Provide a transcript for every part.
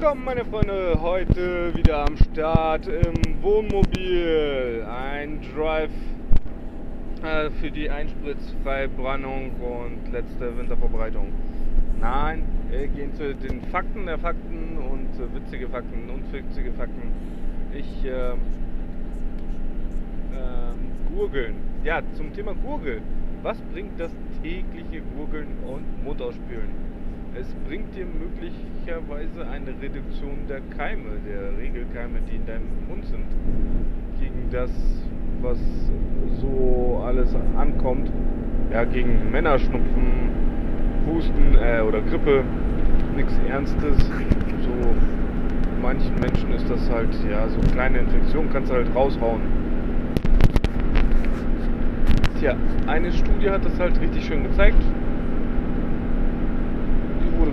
willkommen, meine Freunde. Heute wieder am Start im Wohnmobil. Ein Drive äh, für die Einspritzverbrennung und letzte Wintervorbereitung. Nein, wir gehen zu den Fakten der Fakten und äh, witzige Fakten und witzige Fakten. Ich äh, Gurgeln. Ja, zum Thema Gurgeln. Was bringt das tägliche Gurgeln und Mund ausspülen? Es bringt dir möglicherweise eine Reduktion der Keime, der Regelkeime, die in deinem Mund sind, gegen das, was so alles ankommt. Ja, gegen Männerschnupfen, Husten äh, oder Grippe, nichts Ernstes. So manchen Menschen ist das halt, ja, so eine kleine Infektion kannst du halt raushauen. Tja, eine Studie hat das halt richtig schön gezeigt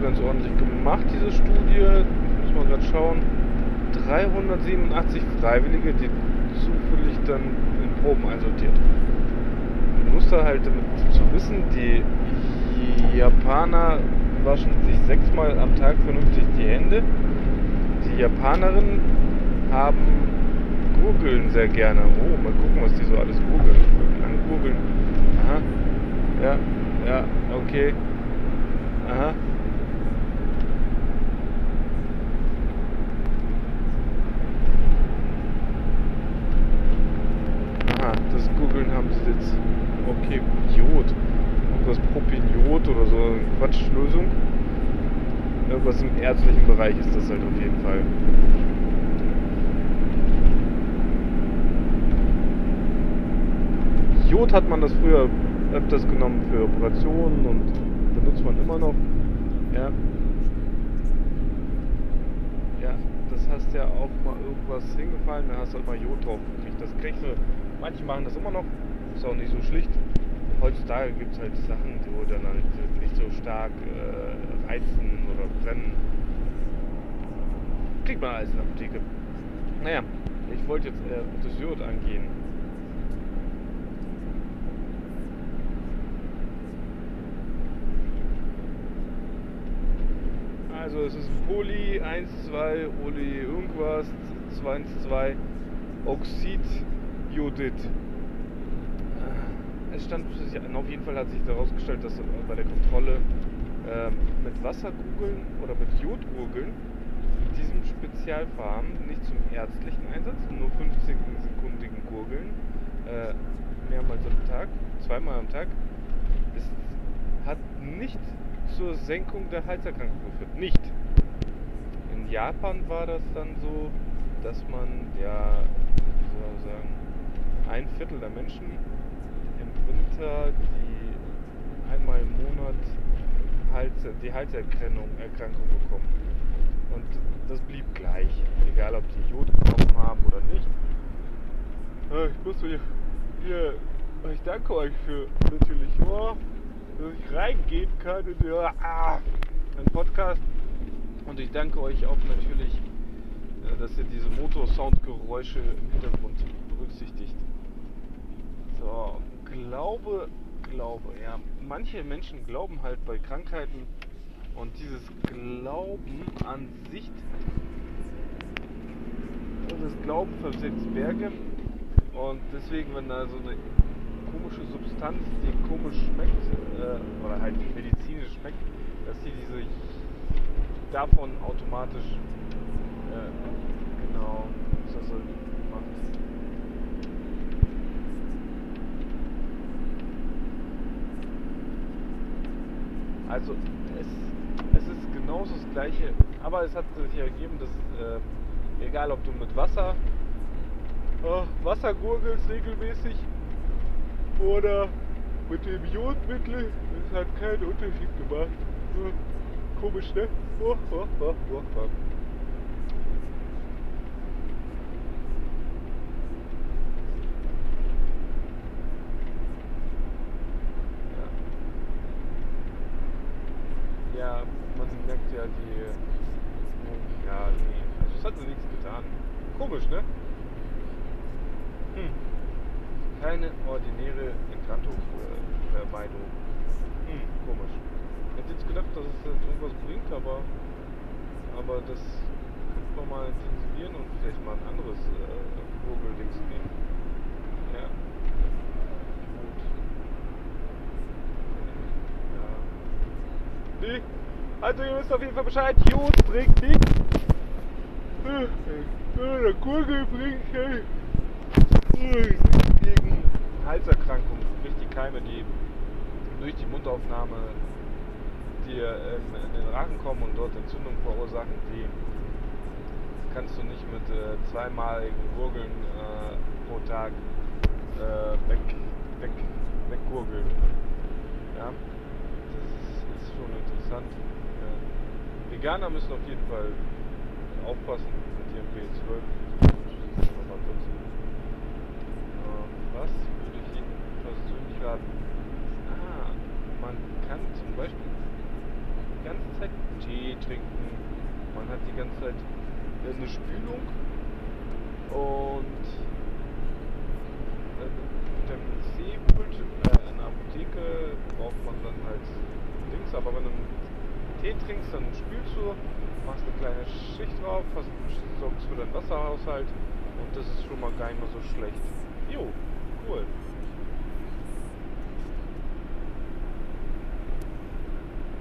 ganz ordentlich gemacht, diese Studie. Muss man gerade schauen. 387 Freiwillige, die zufällig dann in Proben einsortiert. Du musst da halt damit zu wissen, die Japaner waschen sich sechsmal am Tag vernünftig die Hände. Die Japanerinnen haben gurgeln sehr gerne. Oh, mal gucken, was die so alles gurgeln. Lang gurgeln. Aha. Ja, ja, okay. Aha. googeln haben sie jetzt, okay, Jod. Irgendwas Propinjod oder so, eine Quatschlösung. Irgendwas im ärztlichen Bereich ist das halt auf jeden Fall. Jod hat man das früher öfters genommen für Operationen und benutzt man immer noch. Ja. Ja, das hast ja auch mal irgendwas hingefallen, da hast du halt mal Jod drauf gekriegt. Das kriegst du Manche machen das immer noch, ist auch nicht so schlicht. Heutzutage gibt es halt Sachen, die dann halt nicht so stark äh, reizen oder brennen. Kriegt man alles in der Apotheke. Naja, ich wollte jetzt äh, das Jod angehen. Also es ist Poly 1, 2, Oli irgendwas, 2, 2, Oxid Judith. Äh, es stand auf jeden Fall hat sich herausgestellt, dass bei der Kontrolle äh, mit Wasserkugeln oder mit Jodgurgeln mit diesem Spezialfarben nicht zum ärztlichen Einsatz, nur 15-sekundigen Gurgeln, äh, mehrmals am Tag, zweimal am Tag, es hat nicht zur Senkung der Halserkrankung geführt. Nicht. In Japan war das dann so, dass man ja, wie soll man sagen, ein Viertel der Menschen im Winter, die einmal im Monat Hals, die Halserkrankung Erkrankung bekommen. Und das blieb gleich, egal ob die Jod genommen haben oder nicht. Ich muss hier, hier ich danke euch für natürlich, oh, dass ich reingehen kann in den, ah, Podcast. Und ich danke euch auch natürlich, äh, dass ihr diese Motorsoundgeräusche im Hintergrund berücksichtigt. So, glaube, glaube, ja. Manche Menschen glauben halt bei Krankheiten und dieses Glauben an sich, das Glauben versetzt Berge und deswegen, wenn da so eine komische Substanz, die komisch schmeckt, äh, oder halt medizinisch schmeckt, dass sie diese davon automatisch, äh, genau, ist das so Also es, es ist genauso das gleiche, aber es hat sich ergeben, dass äh, egal ob du mit Wasser äh, Wasser gurgelst regelmäßig oder mit dem Jodmittel, es hat keinen Unterschied gemacht. Äh, komisch, ne? Oh, oh, oh, oh, oh. Komisch, ne? Hm. Keine ordinäre Entranto-Vermeidung. Hm, komisch. Ich hätte jetzt gedacht, dass es irgendwas bringt, aber, aber das nochmal intensivieren und vielleicht mal ein anderes äh, Gurgeldings nehmen. Ja. Gut. Nee. Also ihr wisst auf jeden Fall Bescheid. Jod bringt nichts. Der Gurgel bringt hey. gegen Halserkrankungen, sprich die Keime, die durch die Mundaufnahme dir in, in den Rachen kommen und dort Entzündung verursachen, die kannst du nicht mit äh, zweimaligen Gurgeln äh, pro Tag äh, weg, weg, weggurgeln. Ja, das ist, ist schon interessant. Ja. Veganer müssen auf jeden Fall aufpassen mit ihrem B12. Was würde ich Ihnen persönlich raten? Ah, man kann zum Beispiel die ganze Zeit Tee trinken. Man hat die ganze Zeit eine Spülung und äh, Vitamin C holt. Äh, in der Apotheke braucht man dann halt links, aber wenn du einen Tee trinkst, dann spülst du, machst eine kleine Schicht drauf, sorgst für deinen Wasserhaushalt und das ist schon mal gar nicht mehr so schlecht. Jo, cool.